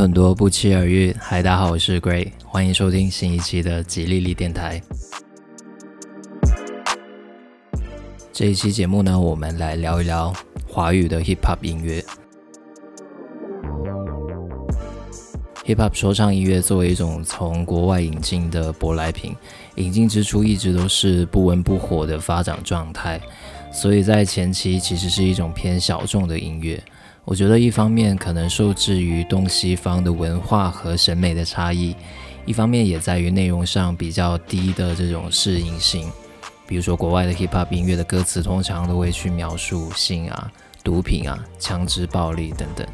很多不期而遇，嗨，大家好，我是 Gray，欢迎收听新一期的吉利利电台。这一期节目呢，我们来聊一聊华语的 Hip Hop 音乐。Hip Hop 说唱音乐作为一种从国外引进的舶来品，引进之初一直都是不温不火的发展状态，所以在前期其实是一种偏小众的音乐。我觉得一方面可能受制于东西方的文化和审美的差异，一方面也在于内容上比较低的这种适应性。比如说，国外的 hip hop 音乐的歌词通常都会去描述性啊、毒品啊、枪支暴力等等。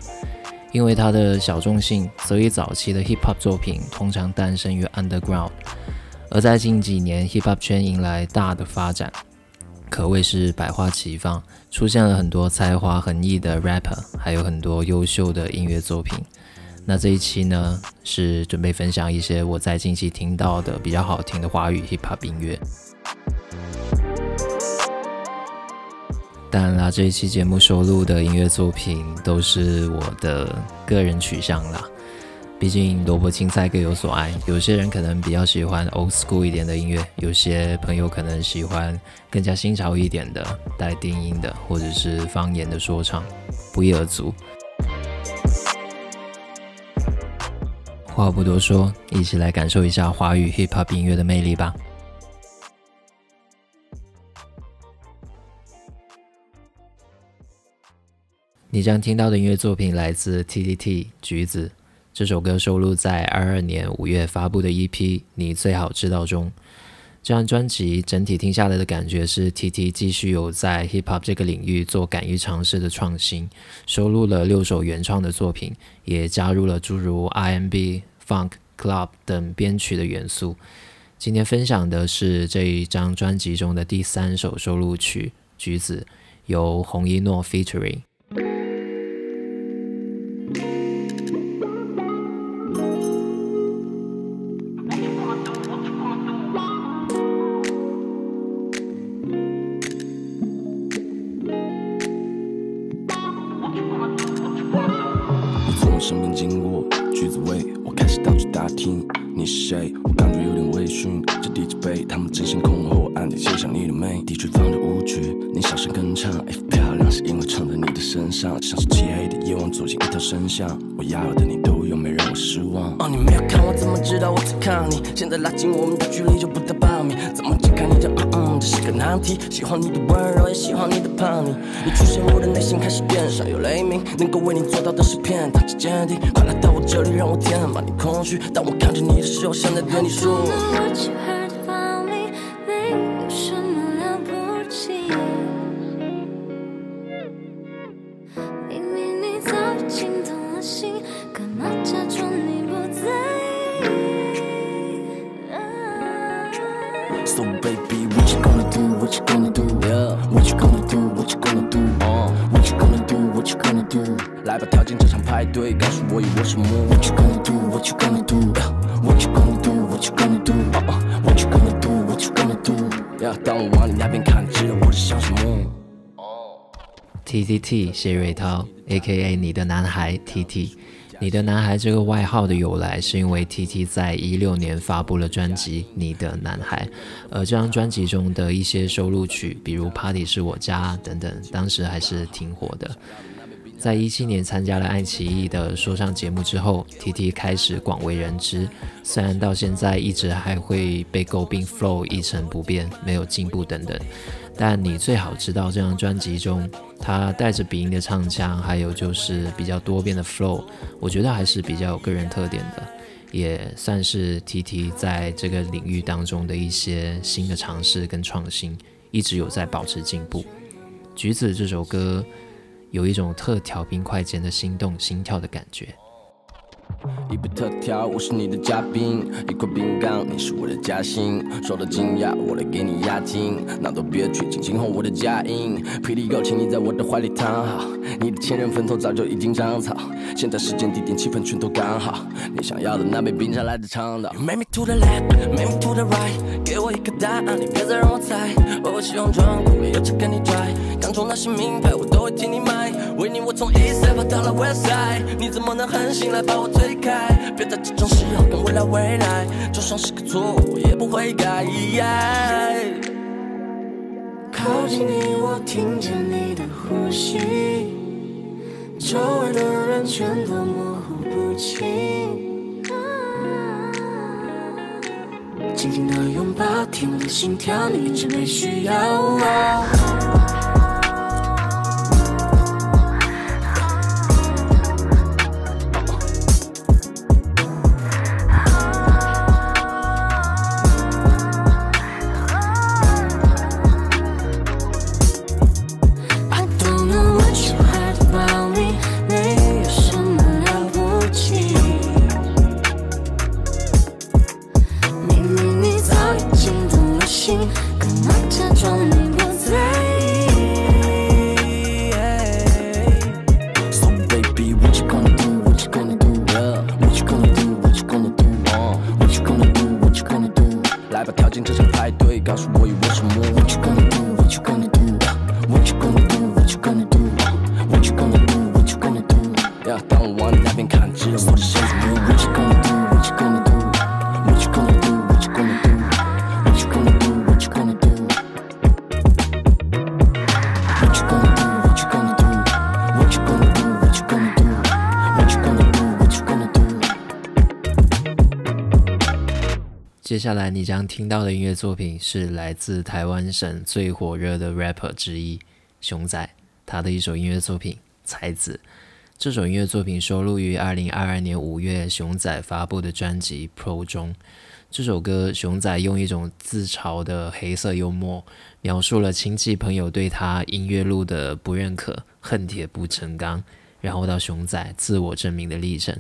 因为它的小众性，所以早期的 hip hop 作品通常诞生于 underground。而在近几年，hip hop 圈迎来大的发展。可谓是百花齐放，出现了很多才华横溢的 rapper，还有很多优秀的音乐作品。那这一期呢，是准备分享一些我在近期听到的比较好听的华语 hip hop 音乐。当然啦，这一期节目收录的音乐作品都是我的个人取向啦。毕竟萝卜青菜各有所爱，有些人可能比较喜欢 old school 一点的音乐，有些朋友可能喜欢更加新潮一点的带电音的，或者是方言的说唱，不一而足。话不多说，一起来感受一下华语 hip hop 音乐的魅力吧。你将听到的音乐作品来自 T.T.T 橘子。这首歌收录在二二年五月发布的 EP《你最好知道》中。这张专辑整体听下来的感觉是，T.T 继续有在 Hip Hop 这个领域做敢于尝试的创新，收录了六首原创的作品，也加入了诸如 R&B、Funk、Club 等编曲的元素。今天分享的是这一张专辑中的第三首收录曲《橘子》，由洪一诺 Featuring。身边经过，橘子味。我开始到处打听你是谁？我感觉有点微醺。这第几杯？他们争先恐后，暗地欣赏你的美。DJ 放着舞曲，你小声跟唱。If 漂亮是因为穿在你的身上，像是漆黑的夜晚走进一条深巷。我要的你都失望。哦，你没有看我怎么知道我在看你？现在拉近我们的距离就不到半米，怎么解开你的嗯嗯？这是个难题。喜欢你的温柔，也喜欢你的叛逆。你出现，我的内心开始变，闪有雷鸣。能够为你做到的是骗，他之坚定。快来到我这里，让我填满你空虚。当我看着你的。时候想在对你说。谢瑞涛，A K A 你的男孩 T T，你的男孩这个外号的由来是因为 T T 在一六年发布了专辑《你的男孩》，而这张专辑中的一些收录曲，比如《Party 是我家》等等，当时还是挺火的。在一七年参加了爱奇艺的说唱节目之后，T T 开始广为人知。虽然到现在一直还会被诟病 flow 一成不变，没有进步等等，但你最好知道这张专辑中，他带着鼻音的唱腔，还有就是比较多变的 flow，我觉得还是比较有个人特点的，也算是 T T 在这个领域当中的一些新的尝试跟创新，一直有在保持进步。橘子这首歌。有一种特调冰块间的心动心跳的感觉。一杯特调，我是你的嘉宾；一块饼干，你是我的夹心。受到惊讶，我来给你压惊。那都别去惊惊哄我的佳音。Pretty girl，请你在我的怀里躺好。你的前任坟头早就已经长草。现在时间、地点、气氛全都刚好。你想要的那杯冰茶来自长岛。You make me to the left，make me to the right，给我一个答案，你别再让我猜。我用装酷，没有车跟你拽。刚中那些名牌，我都会替你买。为你，我从 East Side 到了 West Side，你怎么能狠心来把我推开？别在这种时候跟未来未来，就算是个错误也不会改。靠近你，我听见你的呼吸，周围的人全都模糊不清。紧紧的拥抱，听我的心跳，你一直没需要。接下来你将听到的音乐作品是来自台湾省最火热的 rapper 之一熊仔，他的一首音乐作品《才子》。这首音乐作品收录于二零二二年五月熊仔发布的专辑《Pro》中。这首歌，熊仔用一种自嘲的黑色幽默，描述了亲戚朋友对他音乐路的不认可、恨铁不成钢，然后到熊仔自我证明的历程。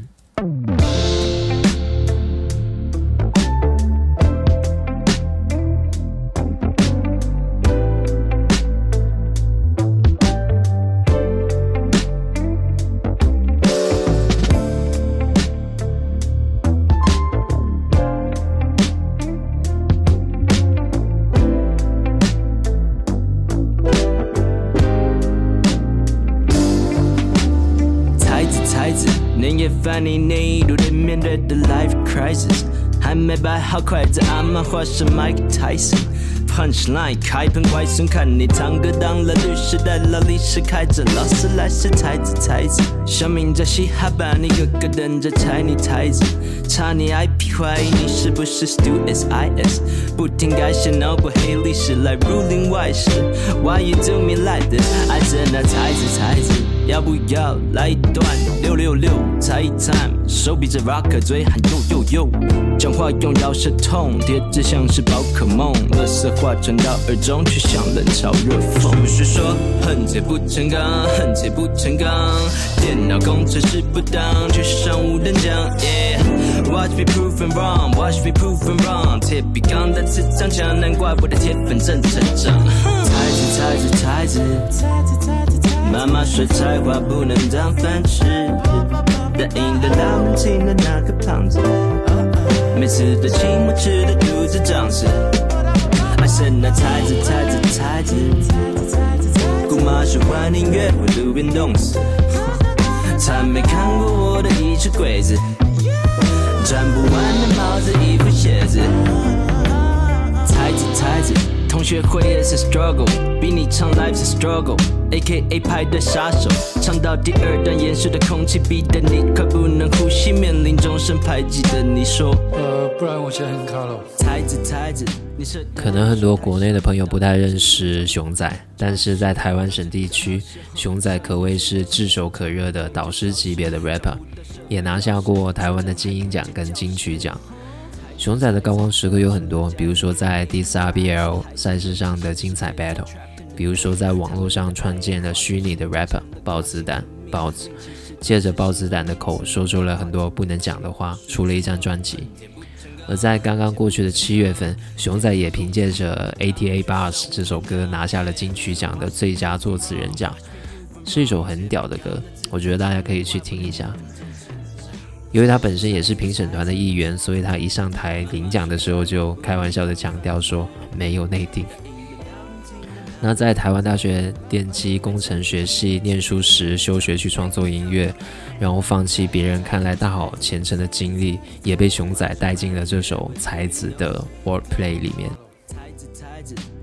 好筷子，阿妈化身 Mike Tyson。Punchline 开喷快送，看你堂哥当了律师，带劳力士开着劳斯莱斯，才子才子，小明在嘻哈班，你哥哥等着踩你台子，查你 IP，怀疑你是不是 Stu S I S，不停改写脑补黑历史来 ruling 外事，Why you do me like this？爱着那才子才子，要不要来一段六六六才 time？手比着 rock，嘴喊 yo yo yo，讲话用饶舌痛，叠字像是宝可梦，乐色。话传到耳中，却像冷嘲热讽。不是说恨铁不成钢，恨铁不成钢。电脑工程师不当，却上五等奖。Watch me proven wrong, watch me proven wrong。铁比钢弹磁场强，难怪我的铁粉正成长。才子才子才子，妈妈说才华不能当饭吃，答应的老母亲的那个胖子，每次都请我吃的肚子胀死。爱神那才子才子才子，姑妈喜欢音乐，我路边冻死。他没看过我的衣橱柜子，穿不完的帽子、衣服、鞋子。才子才子，同学会也是 struggle，比你唱 life 是 struggle，AKA 派对杀手，唱到第二段严肃的空气逼得你快不能呼吸，面临终身排挤的你说。不然我先很卡了。才子才子，你是可能很多国内的朋友不太认识熊仔，但是在台湾省地区，熊仔可谓是炙手可热的导师级别的 rapper，也拿下过台湾的金鹰奖跟金曲奖。熊仔的高光时刻有很多，比如说在 DSRBL 赛事上的精彩 battle，比如说在网络上创建了虚拟的 rapper 豹子胆豹子，借着豹子胆的口说出了很多不能讲的话，出了一张专辑。而在刚刚过去的七月份，熊仔也凭借着《ATA Bus》这首歌拿下了金曲奖的最佳作词人奖，是一首很屌的歌，我觉得大家可以去听一下。因为他本身也是评审团的一员，所以他一上台领奖的时候就开玩笑的强调说没有内定。那在台湾大学电机工程学系念书时，休学去创作音乐，然后放弃别人看来大好前程的经历，也被熊仔带进了这首《才子》的 Wordplay 里面。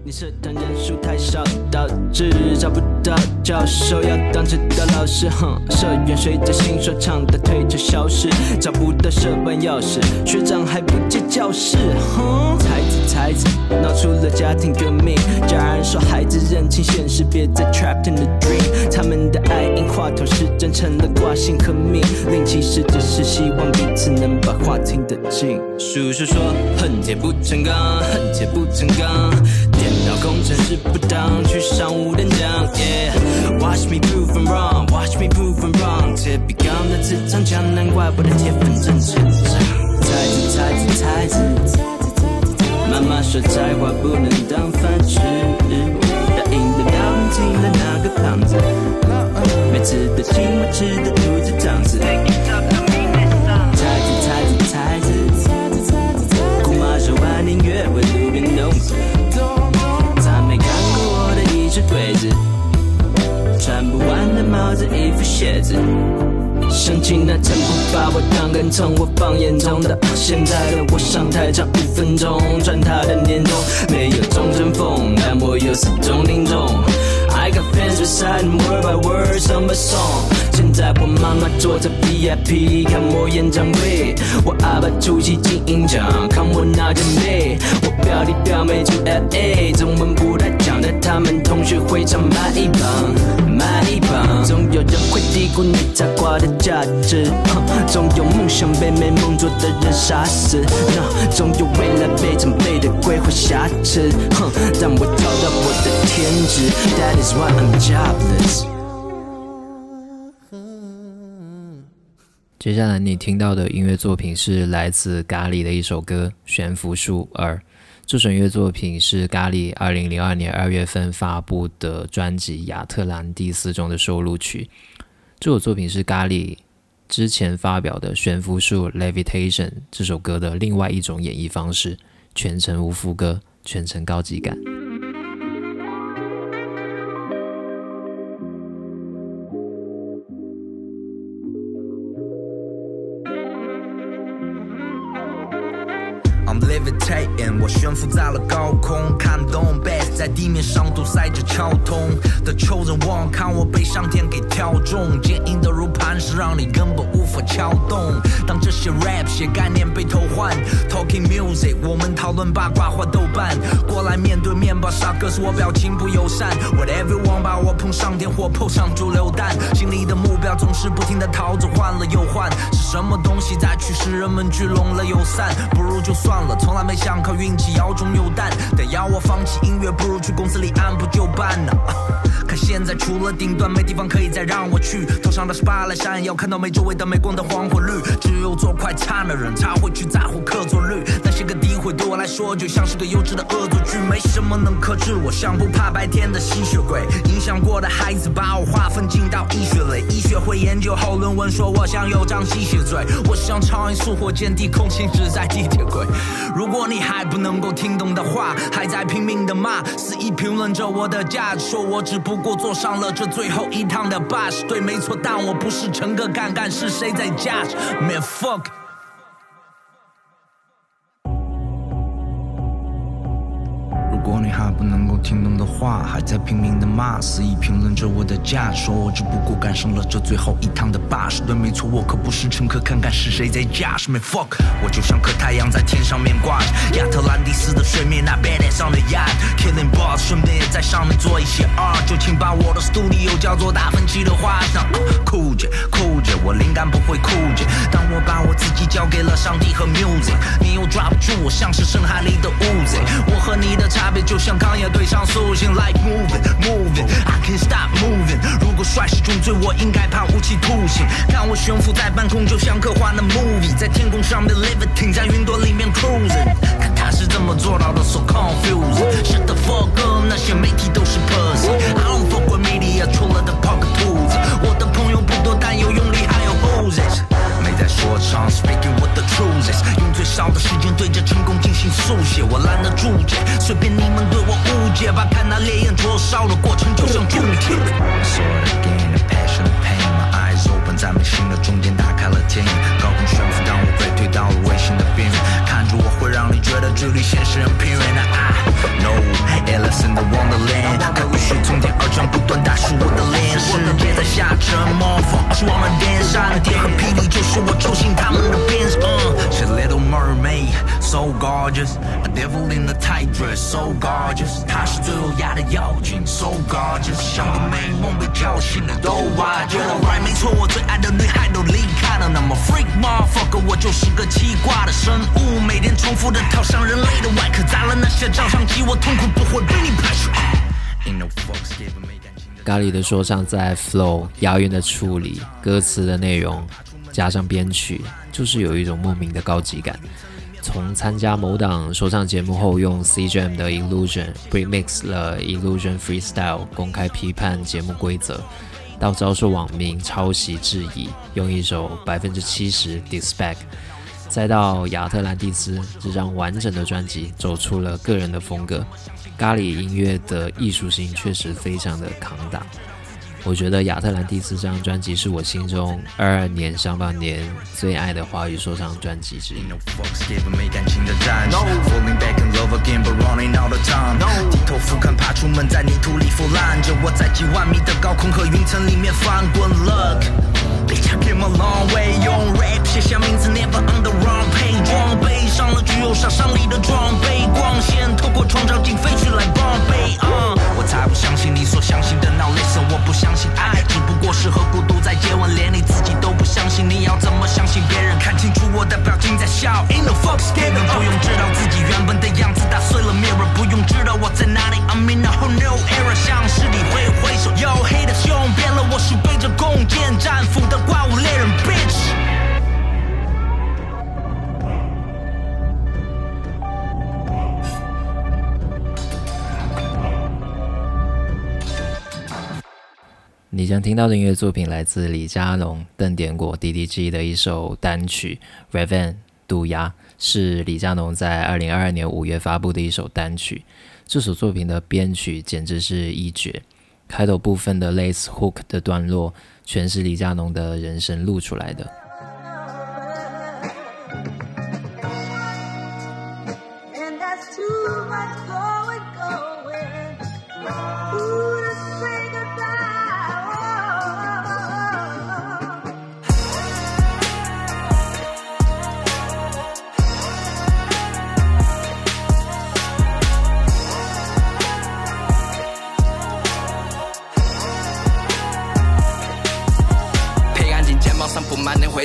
你社团人数太少，导致找不到教授要当指导老师。哼，社员随着新说唱的推着消失，找不到社办钥匙，学长还不借教室。哼，才子才子闹出了家庭革命，家人说孩子认清现实，别再 trapped in the dream。他们的爱因话头是真成了挂心和命令，其实只是希望彼此能把话听得进。叔叔说，恨铁不成钢，恨铁不成钢。工程师不当，去上五等奖。Yeah，watch me prove I'm wrong，watch me prove I'm wrong。铁笔钢的磁场强，难怪我的铁粉真成长。才子才子才子，妈妈说才华不能当饭吃，答应的老人请了那个胖子，每次都请我吃的肚子胀子。穿不完的帽子、衣服、鞋子。想起那曾不把我当根葱，我放眼中的现在的我上台唱五分钟，赚他的年终，没有中阵风，但我有四种听众。I got fans reciting word by word some my song。现在我妈妈坐在 VIP 看我演唱会，我阿爸出席金鹰奖看我拿奖杯，我表弟表妹住 LA，中文不太讲的他们同学会唱买一磅，买一磅。总有人会低估你才华的价值，总有梦想被没梦做的人杀死，总有未来被长辈的规划瑕疵，但我找到我的天职，That is。接下来你听到的音乐作品是来自咖喱的一首歌《悬浮术二》。这首音乐作品是咖喱二零零二年二月份发布的专辑《亚特兰蒂斯》中的收录曲。这首作品是咖喱之前发表的《悬浮术 Levitation》这首歌的另外一种演绎方式，全程无副歌，全程高级感。我悬浮在了高空，看懂 bass 在地面上堵塞着交通 The chosen one，看我被上天给挑中，坚硬的如磐石，让你根本无法撬动。当这些 rap 些概念被偷换，talking music，我们讨论八卦或豆瓣，过来面对面吧，傻哥，是我表情不友善。What everyone 把我捧上天或捧上猪流弹，心里的目标总是不停的逃走，换了又换，是什么东西在驱使人们聚拢了又散？不如就算了，从来没想靠运。气，摇中有弹，但要我放弃音乐，不如去公司里按部就班呢。可现在除了顶端，没地方可以再让我去。头上的是巴来闪耀看到没周围的镁光灯黄或绿。只有做快餐的人才会去在乎客座率。那些个诋毁对我来说，就像是个幼稚的恶作剧。没什么能克制我，像不怕白天的吸血鬼。影响过的孩子把我划分进到医学类，医学会研究后论文说我像有张吸血嘴。我像超音速火箭，低空行驶在地铁轨。如果你还不能够听懂的话，还在拼命的骂，肆意评论着我的价值，说我只不不过坐上了这最后一趟的 bus。对，没错，但我不是乘客，看看是谁在驾驶。Man fuck。如果你还不能够听懂的话，还在拼命的骂，肆意评论着我的价，说我只不过赶上了这最后一趟的巴士。对，没错，我可不是乘客，看看是谁在驾驶。Man fuck，我就像颗太阳在天上面挂着，亚特兰蒂斯的水面那 badass 上的 yacht，killing boss，顺便也在上面做一些 art。就请把我的 studio 叫做达芬奇的画像。酷姐，酷姐，我灵感不会枯竭。当我把我自己交给了上帝和 music，你又抓不住我，像是深海里的乌贼。我和你的差别。就像钢铁对上塑形，like moving moving I can't stop moving。如果帅是重罪，我应该判无期徒刑。看我悬浮在半空，就像科幻的 movie，在天空上面 levitating，在云朵里面 cruising。看他是怎么做到的，so confused。Shut the fuck up，那些媒体都是 pussy。I don't fuck with media，除了的抛个兔子。我的朋友不多，但有用力，还有 oozes。在说唱，Speaking with the truths，用最少的时间对着成功进行速写。我懒得注解，随便你们对我误解吧。看那烈焰灼烧的过程，就像铸铁。So again, passion, pain, my eyes open，在没的中间打。开了天眼，高空悬浮，当我被推到了危险的边缘，看着我会让你觉得距离现实很偏远。I know, Alice in the Wonderland，看雨水从天而降，不断打湿我的脸，世界在下沉默，风是我们电闪电和霹雳，就是我抽醒他们的鞭。She's little mermaid, so gorgeous, a devil in a tight dress, so gorgeous。她是最优雅的妖精，so gorgeous，像个美梦被叫醒的都挖掘了 right，没错，我最爱的女孩都离开了，那么 freak motherfucker，我就是个奇怪的生物，每天重复的跳上人类的外壳，砸了那些照相机，我痛苦不会被你排除。Ain't no fucks given me。咖喱的说唱在 flow 押韵的处理、歌词的内容，加上编曲，就是有一种莫名的高级感。从参加某档说唱节目后，用 CJM 的 Illusion remix 了 Illusion Freestyle 公开批判节目规则，到遭受网民抄袭质疑，用一首百分之七十 Despac 再到亚特兰蒂斯这张完整的专辑，走出了个人的风格。咖喱音乐的艺术性确实非常的扛打。我觉得亚特兰蒂斯这张专辑是我心中二二年上半年最爱的华语说唱专辑之一。低头俯瞰，爬出门，在泥土里腐烂着。我在几万米的高空和云层里面翻滚。Look, bitch, I came a long way. 用 rap 写下名字，never on the wrong page。装备上了具有杀伤力的装备，光线透过窗照进飞去来防备。我才不相信你所相信的。Now listen，我不相信爱，只不过是和孤独在接吻，连你自己都不相信，你要怎么相信别人？看清楚我的表情在笑。In the fucks given，不用知道自己原本的样子打碎了 mirror，不用知道我在哪里。I'm in a whole new era，像是你挥挥手，Yo haters 用遍了，我是背着弓箭战斧的怪物猎人，bitch。你将听到的音乐作品来自李佳隆、邓典果、D.D.G 的一首单曲《Revan》渡鸦，是李佳隆在二零二二年五月发布的一首单曲。这首作品的编曲简直是一绝，开头部分的 Lace Hook 的段落，全是李佳隆的人声录出来的。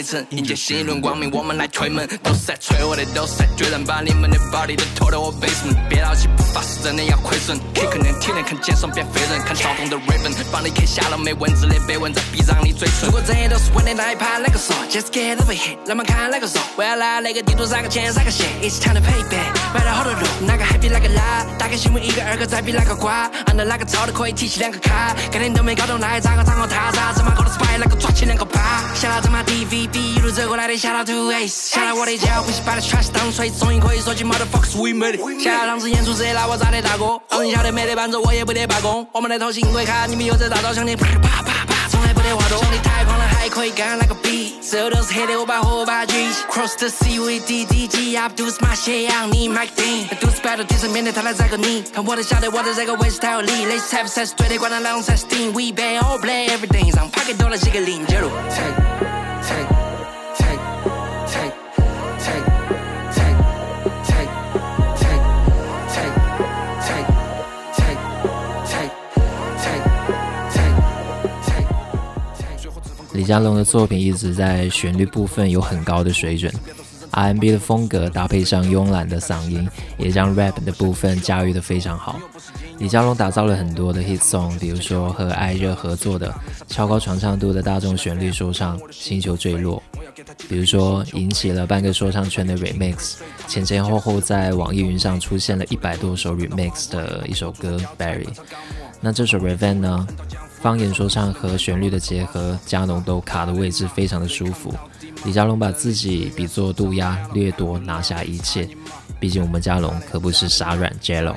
尘迎接新一轮光明，我们来推门。都是在催我的，都是在决断，把你们的 body 都拖到我 basement。别老气不发誓，真的要亏损。Kick 能体能看肩上变飞人，看操纵的 Raven，帮你刻下了没文字的碑文，在臂章里嘴唇。如果整夜都是为了那一盘那个手，Just get over here，让们看那个手。我要来那个地图撒个钱撒个血，It's time to pay back。买了好多路，哪个 happy 哪个拉，打开新闻一个二个再比哪个瓜，按到哪个超的可以提起两个卡，概念都没搞懂，那还咋个咋个他咋？芝麻哥的 spy 那个抓起两个疤，想要怎么一路走过来的下到 two ace，下到我的脚，不惜把的 trash 当锤，终于可以说起 motherfuckers we made it。下到场子演出直接拉我咋的大哥，让人晓得没得伴奏我也不得罢工。我们的头型鬼卡，你们又在大招向你啪啪啪啪，从来不得话多。兄弟太狂了，还可以干那个 beat，手都是黑的，我把火把举。Cross the sea with DDG，I do my shit，你 Mike Dean，do battle 地上面对他来宰个你，看我的晓得我的这个位置太有力，Let's have sex，对的，关了那种 testing，We bang all play everything，让 pocket 多了几个零九六。李佳隆的作品一直在旋律部分有很高的水准，R&B 的风格搭配上慵懒的嗓音，也将 rap 的部分驾驭得非常好。李佳隆打造了很多的 hit song，比如说和艾热合作的超高传唱度的大众旋律说唱《星球坠落》，比如说引起了半个说唱圈的 remix，前前后后在网易云上出现了一百多首 remix 的一首歌《Barry》。那这首《Revenge》呢？方言说唱和旋律的结合，加农都卡的位置非常的舒服。李佳隆把自己比作渡鸦，掠夺拿下一切。毕竟我们家龙可不是傻软 JLO。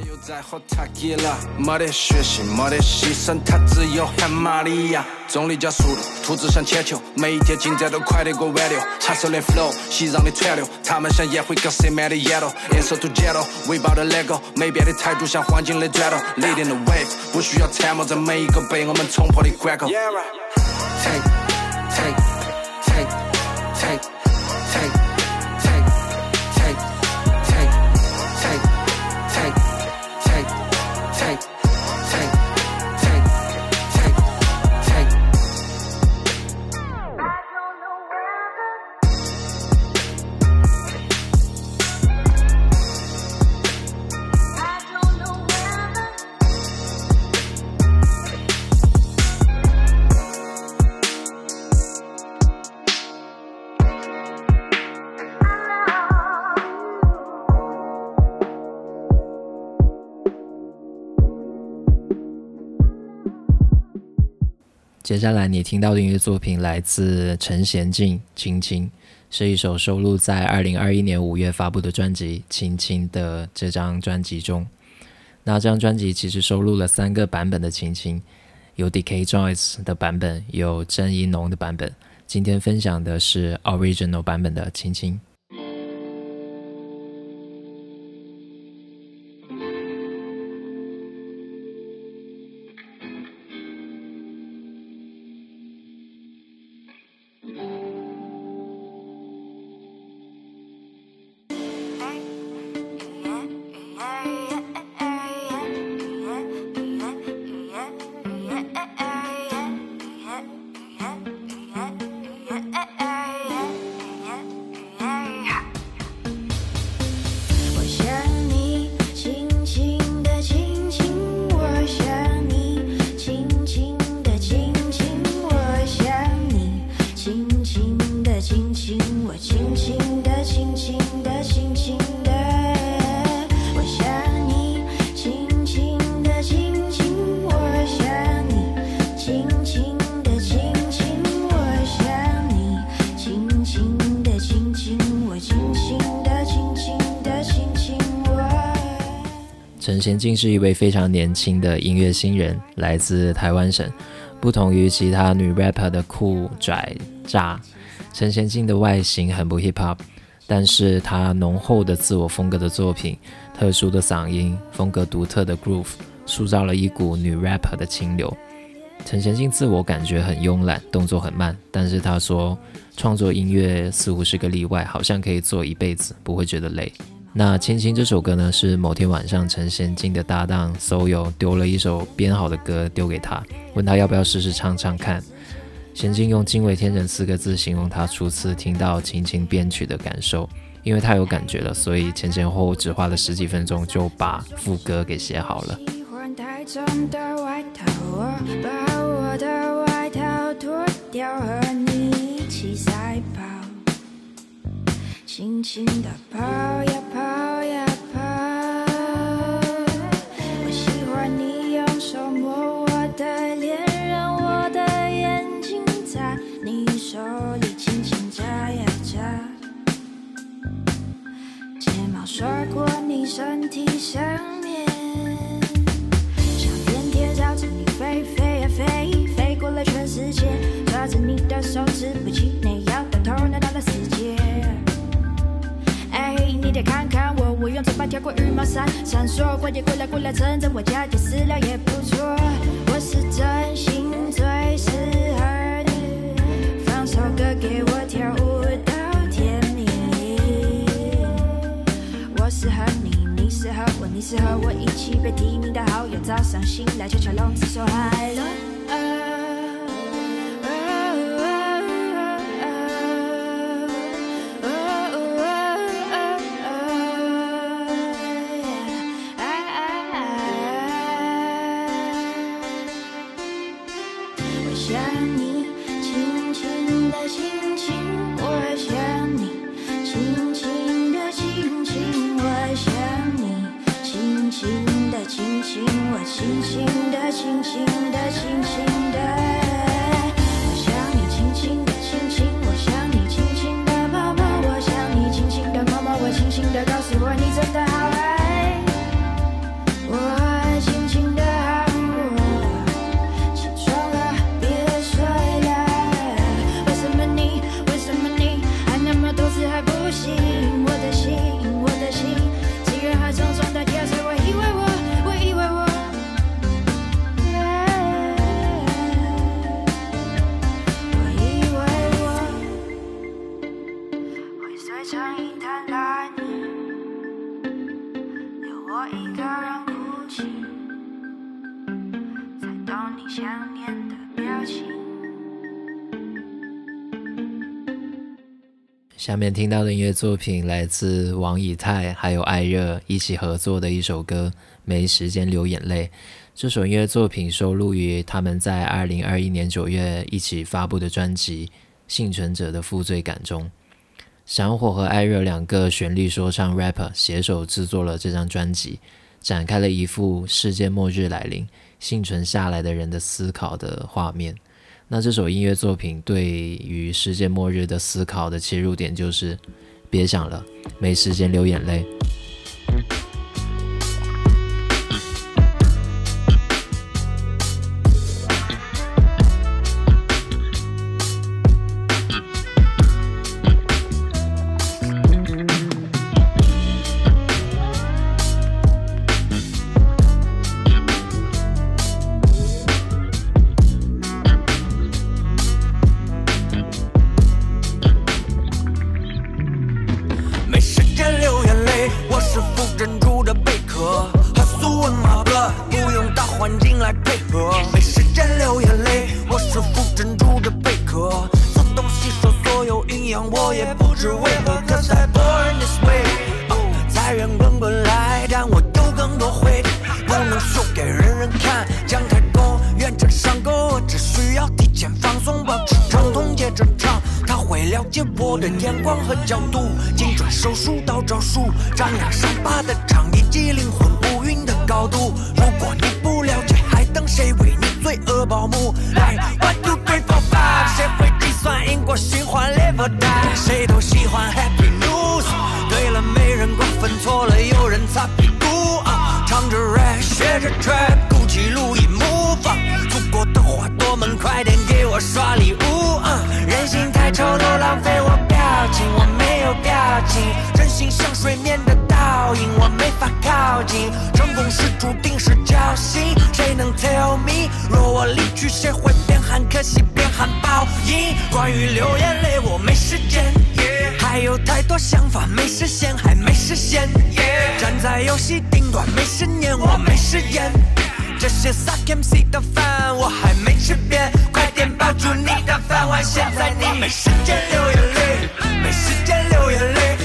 没得血性，没得牺牲，他只有喊玛利亚。重力加速度，兔子向前球，每一天进展都快得过万流。插手的 flow，熙攘的传流，他们像烟灰缸塞满的烟斗。Answer to Jello，尾巴的 Lego，没变的态度像黄金的钻头。Leading the wave，不需要参谋，在每一个被我们冲破的关口 yeah take。Take 接下来你听到的音乐作品来自陈贤进《青青》，是一首收录在二零二一年五月发布的专辑《青青》的这张专辑中。那这张专辑其实收录了三个版本的《青青》，有 D.K. Joyce 的版本，有郑一农的版本。今天分享的是 Original 版本的《青青》。陈贤进是一位非常年轻的音乐新人，来自台湾省。不同于其他女 rapper 的酷拽炸，陈贤进的外形很不 hip hop，但是她浓厚的自我风格的作品、特殊的嗓音、风格独特的 groove，塑造了一股女 rapper 的清流。陈贤进自我感觉很慵懒，动作很慢，但是他说创作音乐似乎是个例外，好像可以做一辈子，不会觉得累。那《青青》这首歌呢，是某天晚上陈贤进的搭档 Soyo 丢了一首编好的歌丢给他，问他要不要试试唱唱看。贤进用“惊为天人”四个字形容他初次听到《青青》编曲的感受，因为太有感觉了，所以前前后后只花了十几分钟就把副歌给写好了。喜欢轻轻地跑呀跑呀跑，我喜欢你用手摸我的脸，让我的眼睛在你手里轻轻眨呀眨，睫毛刷过你身体上面，像天天绕着你飞飞呀飞，飞过了全世界，抓着你的手指不气你看看我，我用嘴巴跳过羽毛扇，闪烁。快点过来过来，趁着我加点饲料也不错。我是真心最适合你，放首歌给我跳舞到天明。我适合你，你适合我，你适合我，一起被提名的好友，早上醒来悄悄笼子说 hello。下面听到的音乐作品来自王以太还有艾热一起合作的一首歌《没时间流眼泪》。这首音乐作品收录于他们在二零二一年九月一起发布的专辑《幸存者的负罪感》中。闪火和艾热两个旋律说唱 rapper 携手制作了这张专辑，展开了一幅世界末日来临、幸存下来的人的思考的画面。那这首音乐作品对于世界末日的思考的切入点就是，别想了，没时间流眼泪。不用大环境来配合，没时间流眼泪，我是副珍珠的贝壳，自动吸收所有营养，我也不知为何。可在 born this way，财、源滚滚来，但我有更多会，不能秀给人人看，姜太公愿者上钩，我只需要提前放松，保持畅通接着唱，他会了解我的眼光和角度，精准手术刀招数，张牙伤巴的唱，一击灵魂。高度，如果你不了解，还等谁为你罪恶保幕？来，one two three four five，谁会计算因果循环？Live or die，谁都喜欢 happy news。对了，没人管，分错了有人擦屁股。唱着 rap，学着 trap，鼓起录音模放。祖国的话多们，快点给我刷礼物。人心太丑陋，浪费我表情，我没有表情，真心像水面的。报应我没法靠近，成功是注定是侥幸。谁能 tell me 若我离去，谁会边喊可惜边喊报应？关于流眼泪，我没时间，还有太多想法没实现，还没实现。站在游戏顶端，没时间，我没时间。这些 suck MC 的饭我还没吃遍，快点抱住你的饭碗，现在你没时间流眼泪，没时间流眼泪。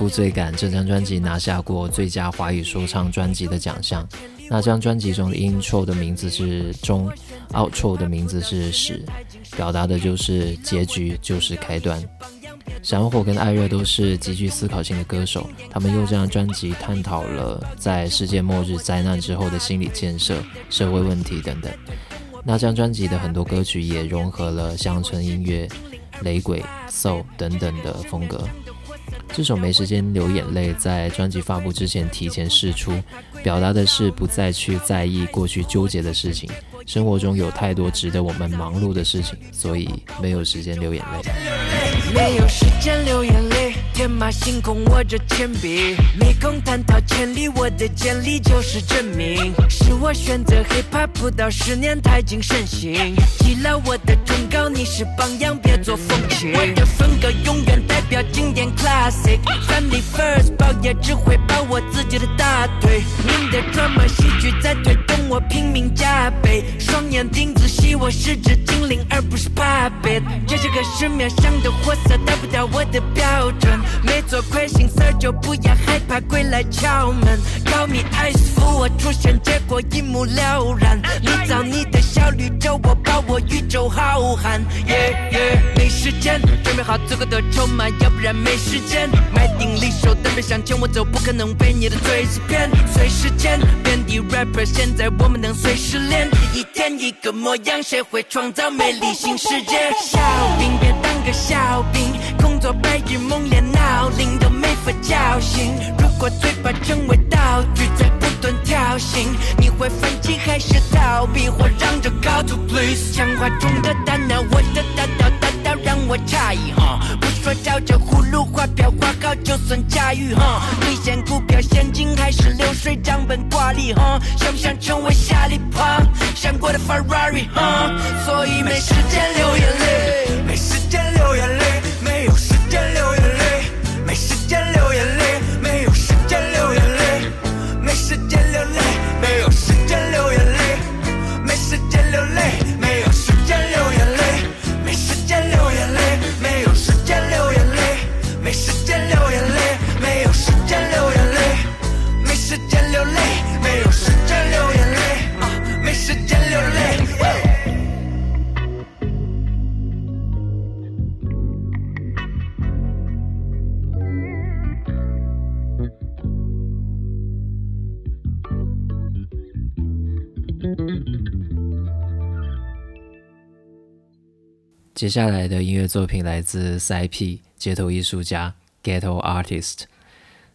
负罪感这张专辑拿下过最佳华语说唱专辑的奖项。那张专辑中的 intro 的名字是中，outro 的名字是始，表达的就是结局就是开端。闪火跟艾热都是极具思考性的歌手，他们用这张专辑探讨了在世界末日灾难之后的心理建设、社会问题等等。那张专辑的很多歌曲也融合了乡村音乐、雷鬼、soul 等等的风格。这首《没时间流眼泪》在专辑发布之前提前试出，表达的是不再去在意过去纠结的事情。生活中有太多值得我们忙碌的事情，所以没有时间流眼泪。没有时间流眼泪，天马行空握着铅笔，没空探讨千里，我的简历就是证明。是我选择 hiphop 不到十年，太经盛行。记了我的忠告，你是榜样，别做风情。我的风格永远代表经典 classic，family first，抱也只会抱我自己的大腿。您的 drama 喜剧在推动我拼命加倍。双眼盯仔细，我是只精别。这是个十秒响的货色，达不到我的标准。没做亏心事儿，就不要害怕鬼来敲门。Call me ice，扶我出现，结果一目了然。你造你的小宇宙，我抱我宇宙浩瀚。Yeah yeah，没时间，准备好足够的筹码，要不然没时间。买定离手，但别想牵我走，不可能被你的嘴欺骗。随时间，遍地 rapper，现在我们能随时练。一天一个模样，谁会创造美丽新世界？小兵别当个笑柄，工作白日梦连闹铃都没法叫醒。如果嘴巴成为道具，再断挑衅，你会反击还是逃避？或让着 go to please？强化中的大脑，我的大道大道让我诧异哈。不说说照着葫芦画瓢画好就算驾驭哈。兑现股票现金还是流水账本挂历哈？想不想成为下一棒？闪过的 Ferrari 哈？所以没时间流眼泪，没时间流眼泪，没有时间流眼泪，接下来的音乐作品来自 CP 街头艺术家 Ghetto Artist。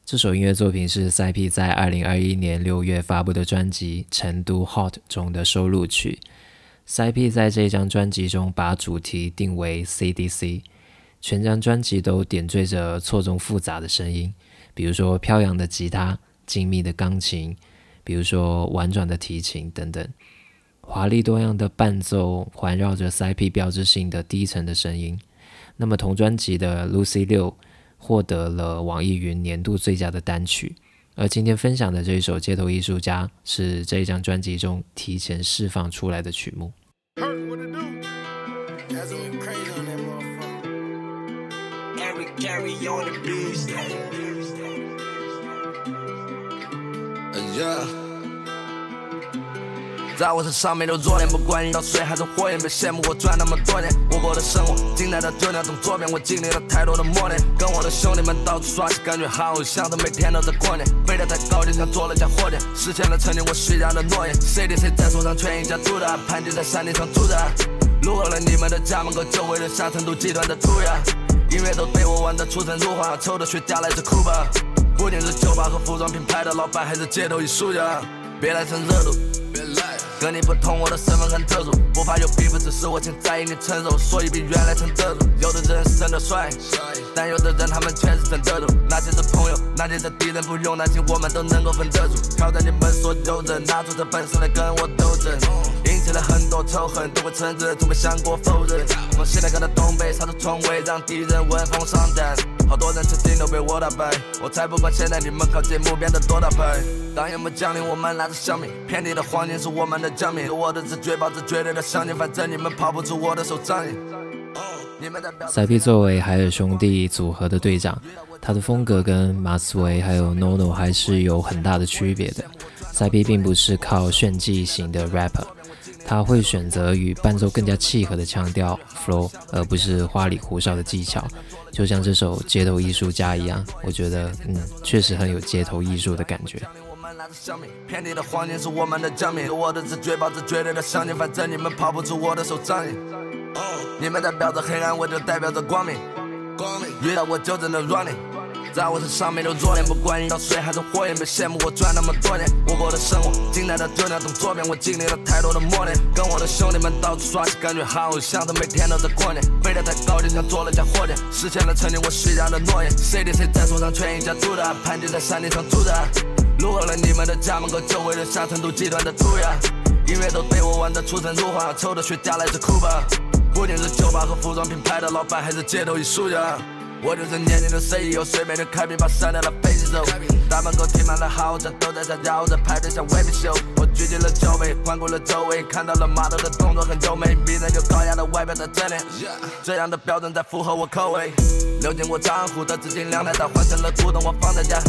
这首音乐作品是 CP 在二零二一年六月发布的专辑《成都 Hot》中的收录曲。CP 在这张专辑中把主题定为 CDC，全张专辑都点缀着错综复杂的声音，比如说飘扬的吉他、精密的钢琴，比如说婉转的提琴等等。华丽多样的伴奏环绕着 CP 标志性的低沉的声音。那么同专辑的 Lucy 六获得了网易云年度最佳的单曲，而今天分享的这一首《街头艺术家》是这一张专辑中提前释放出来的曲目。Yeah. 在我身上没留弱点，不管遇到谁还是火焰，别羡慕我赚那么多钱。我过的生活精彩到就那种左边，我经历了太多的磨练，跟我的兄弟们到处耍起，感觉好像是每天都在过年。飞得太高，就像坐了架火箭，实现了曾经我许下的诺言。谁的谁在手上全一家独大，盘踞在山顶上住着。路过了你们的家门口，就为留下成都集团的涂鸦。音乐都被我玩得出神入化，抽的雪茄来自库巴。不仅是酒吧和服装品牌的老板，还是街头艺术家。别来蹭热度，别来。跟你不同，我的身份很特殊，不怕有 beef，只是我欠在意你承受，所以比原来撑得住。有的人生得帅，但有的人他们确实撑得住。那些是朋友，那些是敌人，不用担心，我们都能够分得出。挑战你们所有人，拿出这本事来跟我斗争，引起了很多仇恨，都会承认，从没想过否认。从西南看到东北，杀出重围，让敌人闻风丧胆。好多人曾经都被我打败，我才不管现在你们靠近目标的多大牌。当夜幕降临，我们拿着香槟，遍地的黄金是我们的奖品。我的直觉保持绝对的相信，反正你们跑不出我的手掌心。你们的表 CP 作为海尔兄弟组合的队长，他的风格跟马思唯还有 NONO 还是有很大的区别的。CP 并不是靠炫技型的 rapper，他会选择与伴奏更加契合的腔调 flow，而不是花里胡哨的技巧。就像这首《街头艺术家》一样，我觉得嗯，确实很有街头艺术的感觉。我们拿着香槟，遍地的黄金是我们的奖品。我的直觉保持绝对的相信，反正你们跑不出我的手掌心。你们代表着黑暗，我就代表着光明。光明遇到我就只能 running。在我身上没留弱点，不管遇到谁还是火焰，别羡慕我赚那么多钱。我过的生活精彩的就那种左边，我经历了太多的磨练，跟我的兄弟们到处耍起，感觉好像是每天都在过年。飞得太高，就像坐了架火箭，实现了曾经我许下的诺言。谁的谁在手上全一家独大，盘踞在山顶上住着。路过了你们的家门口，就为留下成都集团的涂鸦。音乐都被我玩得出神入化，抽的雪茄来自库巴。不仅是酒吧和服装品牌的老板，还是街头艺术家。我就是年轻的 CEO，随便就开瓶把山的拉飞起走。大门口停满了豪车，都在这绕着排队像维密秀。我举起了酒杯，环顾了周围，看到了码头的动作很优美，迷人又高雅的外表在这里。这样的标准才符合我口味。流进我账户的资金量太大，换成了古董，我放在家，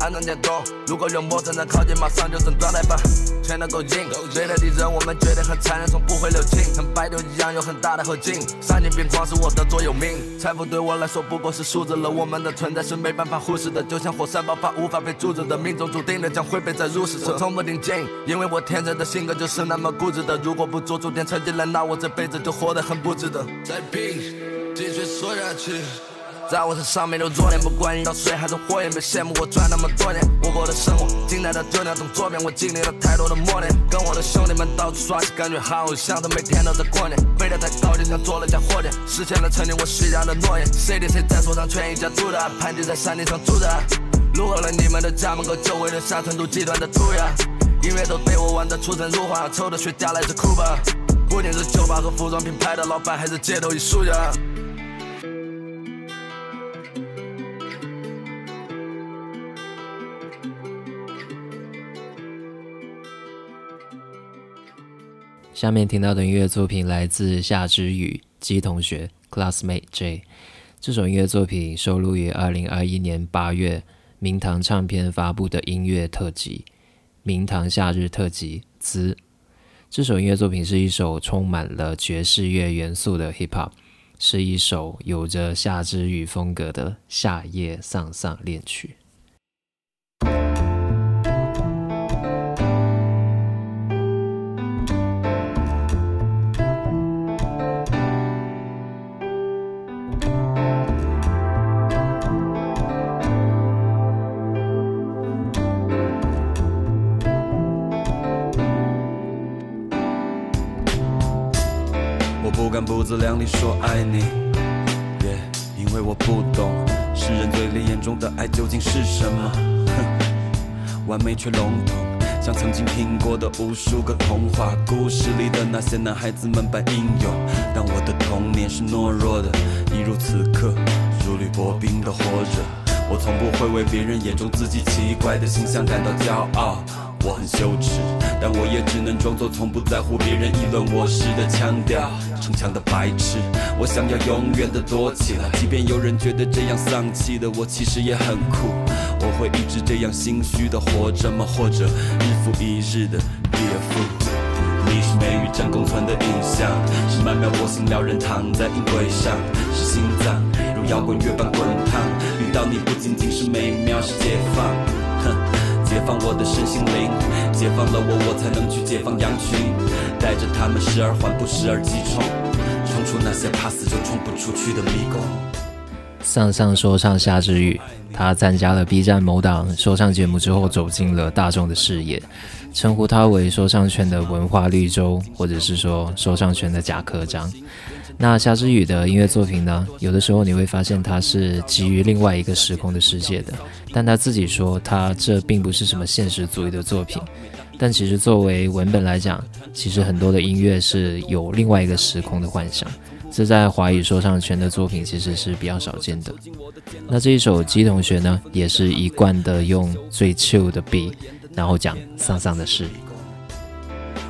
安装监控。如果有陌生人靠近，马上就整状态吧。全都够硬，对的敌人我们绝对很残忍，从不会留情，跟白牛一样有很大的后劲。闪电边框是我的座右铭，财富对我来说不过是数字了，我们的存在是没办法忽视的，就像火山爆发无法被阻止的，命中注定的将会被载入史册。我从不顶劲，因为我天生的性格就是那么固执的，如果不做出点成绩来，那我这辈子就活得很不值得。再拼，继续说下去。在我身上没留弱点，不管遇到水还是火焰，别羡慕我赚那么多年。我过的生活，精彩的就那种左边，我经历了太多的磨练，跟我的兄弟们到处耍起，感觉好像都每天都在过年。飞得太高，就像做了架火箭，实现了曾经我许下的诺言。谁对谁在手上权一家独大，盘踞在山顶上住着。路过了你们的家门口，就为了下成都集团的涂鸦。音乐都被我玩得出神入化，抽的雪茄来自库巴，不仅是酒吧和服装品牌的老板，还是街头艺术家。下面听到的音乐作品来自夏之雨基同学 Classmate J。这首音乐作品收录于二零二一年八月明堂唱片发布的音乐特辑《明堂夏日特辑之》。这首音乐作品是一首充满了爵士乐元素的 Hip Hop，是一首有着夏之雨风格的夏夜丧丧恋曲。自量力说爱你，因为我不懂世人嘴里眼中的爱究竟是什么。完美却笼统，像曾经听过的无数个童话故事里的那些男孩子们般英勇。但我的童年是懦弱的，一如此刻，如履薄冰的活着。我从不会为别人眼中自己奇怪的形象感到骄傲。我很羞耻，但我也只能装作从不在乎别人议论我时的腔调。逞强的白痴，我想要永远的躲起来，即便有人觉得这样丧气的我其实也很酷。我会一直这样心虚的活着吗？或者日复一日的跌伏？你是美与真共存的影像，是曼妙波心撩人躺在音轨上，是心脏如摇滚乐般滚烫。遇到你不仅仅是美妙，是解放。哼。解放我的身心灵，解放了我，我才能去解放羊群，带着他们时而缓步，时而急冲，冲出那些怕死就冲不出去的迷宫。上上说唱夏之雨，他参加了 B 站某档说唱节目之后，走进了大众的视野，称呼他为说唱圈的文化绿洲，或者是说说唱圈的假科长。那夏之雨的音乐作品呢？有的时候你会发现它是基于另外一个时空的世界的，但他自己说他这并不是什么现实主义的作品。但其实作为文本来讲，其实很多的音乐是有另外一个时空的幻想，这在华语说唱圈的作品其实是比较少见的。那这一首鸡同学呢，也是一贯的用最 chill 的 be 然后讲丧丧的事。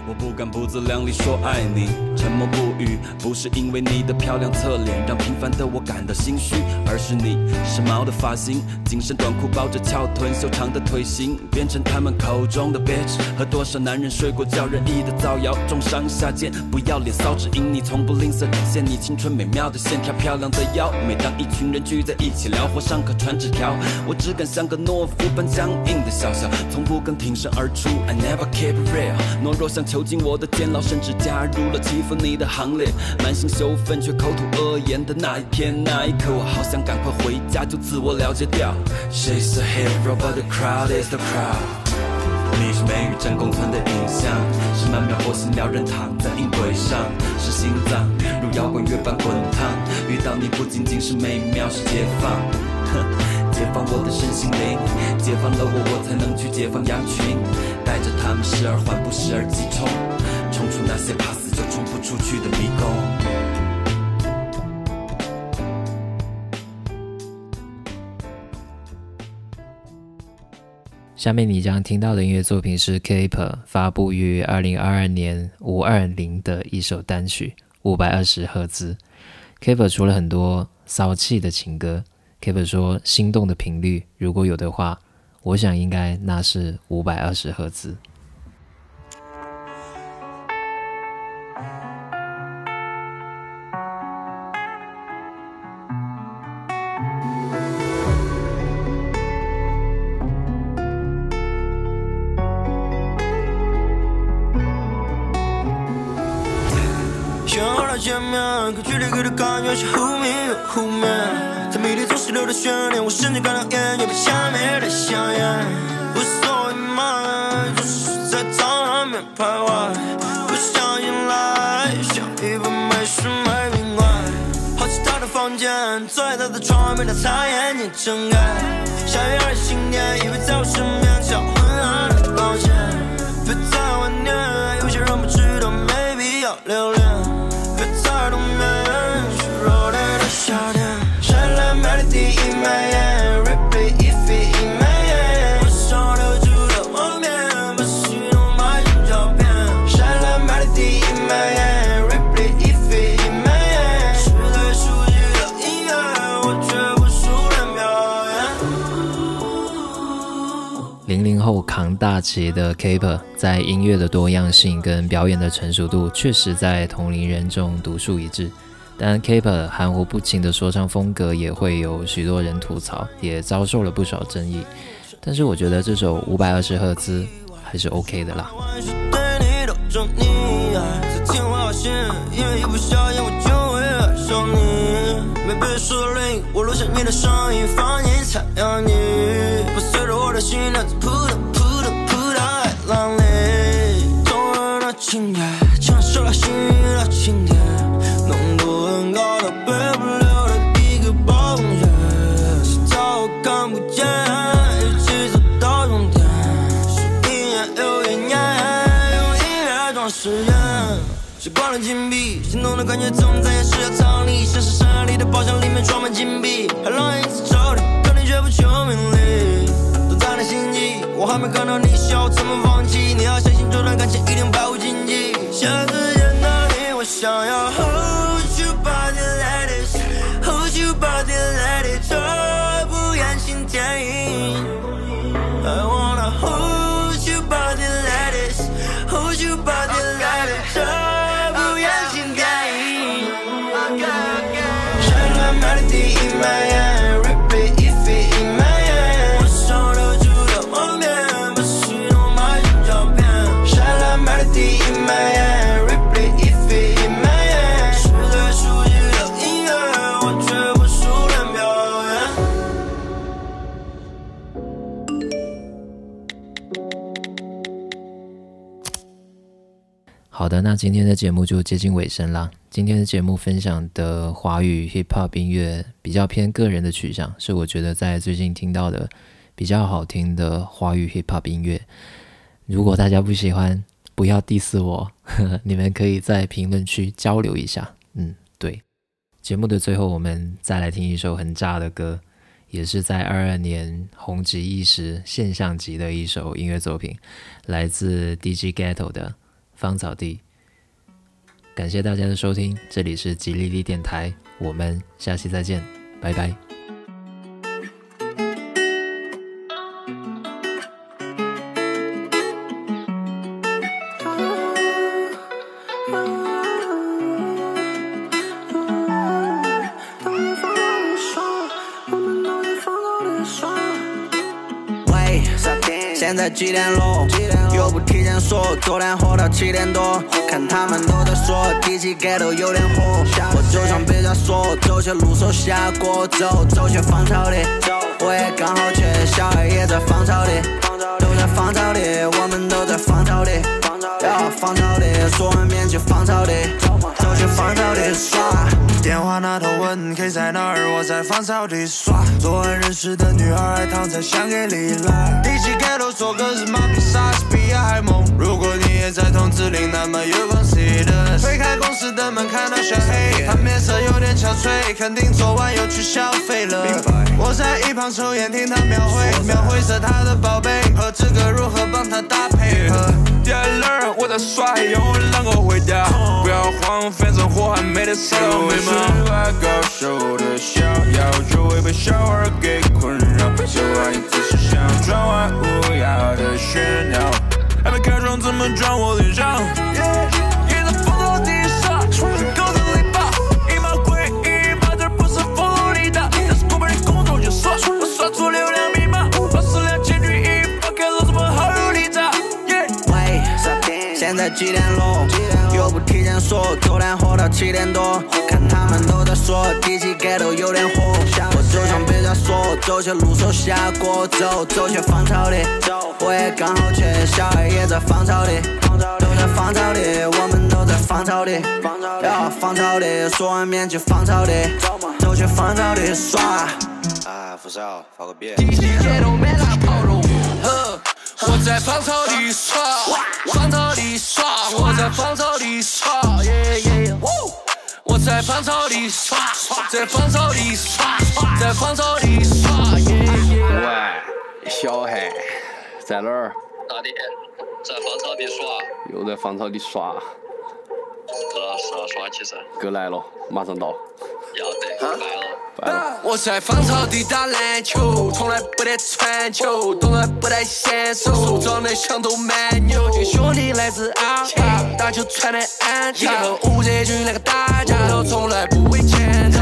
我不敢不自量力说爱你，沉默不语，不是因为你的漂亮侧脸让平凡的我感到心虚，而是你时髦的发型，紧身短裤包着翘臀，修长的腿型，变成他们口中的 bitch。和多少男人睡过叫人意的造谣，重伤下贱，不要脸骚，只因你从不吝啬展现你青春美妙的线条，漂亮的腰。每当一群人聚在一起聊或上课传纸条，我只敢像个懦夫般僵硬的笑笑，从不肯挺身而出。I never keep real，懦弱像。囚禁我的监牢，甚至加入了欺负你的行列。满心羞愤却口吐恶言的那一天，那一刻，我好想赶快回家，就自我了结掉。She's a hero, but the crowd is the crowd。你是美与真共存的影像，是曼妙波心撩人躺在音轨上，是心脏如摇滚乐般滚烫。遇到你不仅仅是美妙，是解放。解放我的身心灵，解放了我，我才能去解放羊群。带着他们时而缓步，时而急冲，冲出那些怕死就冲不出去的迷宫。下面你将听到的音乐作品是 Kaper 发布于二零二二年五二零的一首单曲《五百二十赫兹》。Kaper 出了很多骚气的情歌。Kaper 说：“心动的频率，如果有的话。”我想应该那是五百二十赫兹。想和他见面，可距离给的感觉是后面又后面。谜底总是留着悬念，我甚至感到厌倦，被掐灭的香烟。无所谓嘛，就是在脏上面徘徊，不想醒来，像一本没书没名怪。好奇他的房间，坐在他的床边，他擦眼睛睁开，下雨而晴天，依偎在我。身边，叫昏暗的光线，后扛大旗的 Kaper，在音乐的多样性跟表演的成熟度，确实在同龄人中独树一帜。但 Kaper 含糊不清的说唱风格也会有许多人吐槽，也遭受了不少争议。但是我觉得这首五百二十赫兹还是 OK 的啦。没被说的铃，我录下你的声音，放你采样你，不随着我的心，人的情节，享受了幸运的晴天，浓度很高的背不了的一个暴风雪，是早我看不见，一起走到终点。是一年又一年，用音乐装时间。时光的金币，心动的感觉总在夜市下藏匿，像是山里的宝箱里面装满金币，海浪因此抽离，可你却不求名利，都在那心机。我还没看到你笑，怎么放弃？你要相信这段感情一定百无禁忌。下次见到你，我想要 hold you body like this，hold you body like this，这不言心电影。I wanna hold you body like this, hold you body like this，这不言心电影。闪亮美丽第一枚那今天的节目就接近尾声啦。今天的节目分享的华语 hip hop 音乐比较偏个人的取向，是我觉得在最近听到的比较好听的华语 hip hop 音乐。如果大家不喜欢，不要 diss 我，呵呵你们可以在评论区交流一下。嗯，对。节目的最后，我们再来听一首很炸的歌，也是在二二年红极一时、现象级的一首音乐作品，来自 DJ Ghetto 的。芳草地。感谢大家的收听，这里是吉利利电台，我们下期再见，拜拜。喂，现在几点了？又不提前说，昨天喝到七点多。看他们都在说，第几街都有点火。我就想别再说，走些路手下锅，走走些芳草地。我也刚好去，小孩也在芳草地，都在芳草地，我们都在芳草地。要芳草地，说完面去芳草地，走去芳草地耍。电话那头问 K 在哪儿，我在芳草地耍。昨晚认识的女孩还躺在香格里拉。第几街头说个是马比莎士比亚还梦。如果你也在筒子里，那么有关系的。推开公司的门，看到小黑，他面色有点憔悴，肯定昨晚又去消费了。我在一旁抽烟，听他描绘，描绘着他的宝贝和这个如何帮他搭配。第二轮我在耍，用我啷个回答？不要慌，反正火还没得烧，没嘛。爱高手的小妖，就会被小孩给困几点了？又不提前说，昨天喝到七点多。看他们都在说，第几街都有点火。我就想别再说，走些路手下锅，走走些芳草地。我也刚好去，小孩也在芳草地，都在芳草地，我们都在芳草地。要芳草地，说完面去芳草地，走去芳草地耍。啊，扶手，放个别。第几街都没拿跑路。呵，我在芳草地耍，芳草地耍，我在芳草地耍，耶耶。我在芳草地耍，在芳草地耍，在芳草地耍，耶耶。喂，小孩，在哪儿？哪里？在芳草地耍。又在芳草地耍。哥是耍起噻。哥来了，马上到。要得，来了。我在芳草地打篮球，从来不得传球，从来不带显手，长得像头蛮牛。兄弟来自阿坝，打球穿的安全，和吴哲军两个打架，都从来不为钱走。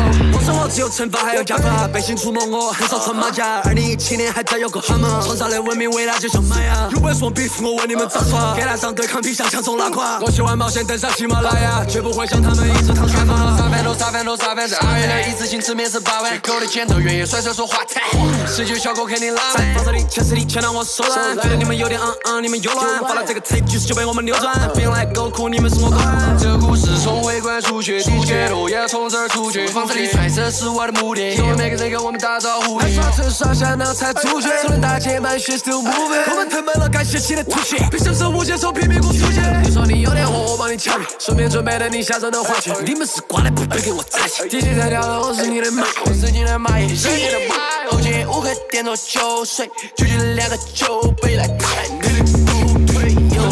我生活只有惩罚还有加法，背信出门我很少穿马甲。二零一七年还在有个哈嘛，创造的文明伟大就像玛雅。有本事我比我问你们咋耍？给来上对抗皮箱，强中拉垮。我喜欢冒险登上喜马拉雅，绝不会像他们一直躺沙发。沙饭都沙饭都沙饭，在二月的一次性吃面是八万。狗的剪头愿意甩甩说话谈，十九小狗肯定拉满。房子里钱是你钱让我手软，觉得你们有点嗯嗯，你们又乱。发了这个 tape 就是就被我们扭转，别来狗哭，你们是我管。这故事从会馆出去，第几街路也从这儿出去。房子里揣测是我的目的，因为每个人给我们打招呼。还耍成耍下脑才出去，从人大街满血 still moving。我们腾满了该泄气的吐血，凭什么无限手拼命给我出去？你说你有点火，我帮你掐灭，顺便准备等你下周的花钱。你们是瓜的，不配给我扎起。第几台掉了，我是你的妈，我是你的妈耶，是你的妈。后街五个点着酒水，举起两个酒杯来打烂你的不退哟。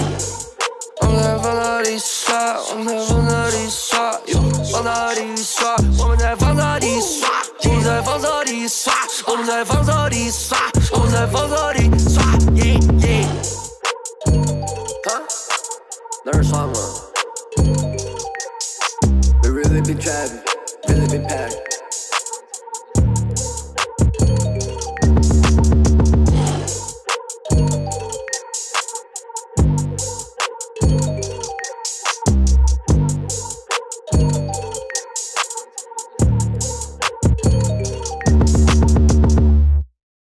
我们在芳草地耍，我们在芳草地耍，房车里耍，我们在房车里耍，我们在房车里耍，我们在房车里耍，我们在房车里耍，耶耶。啊？哪儿耍嘛？We really been traveling, really been packing.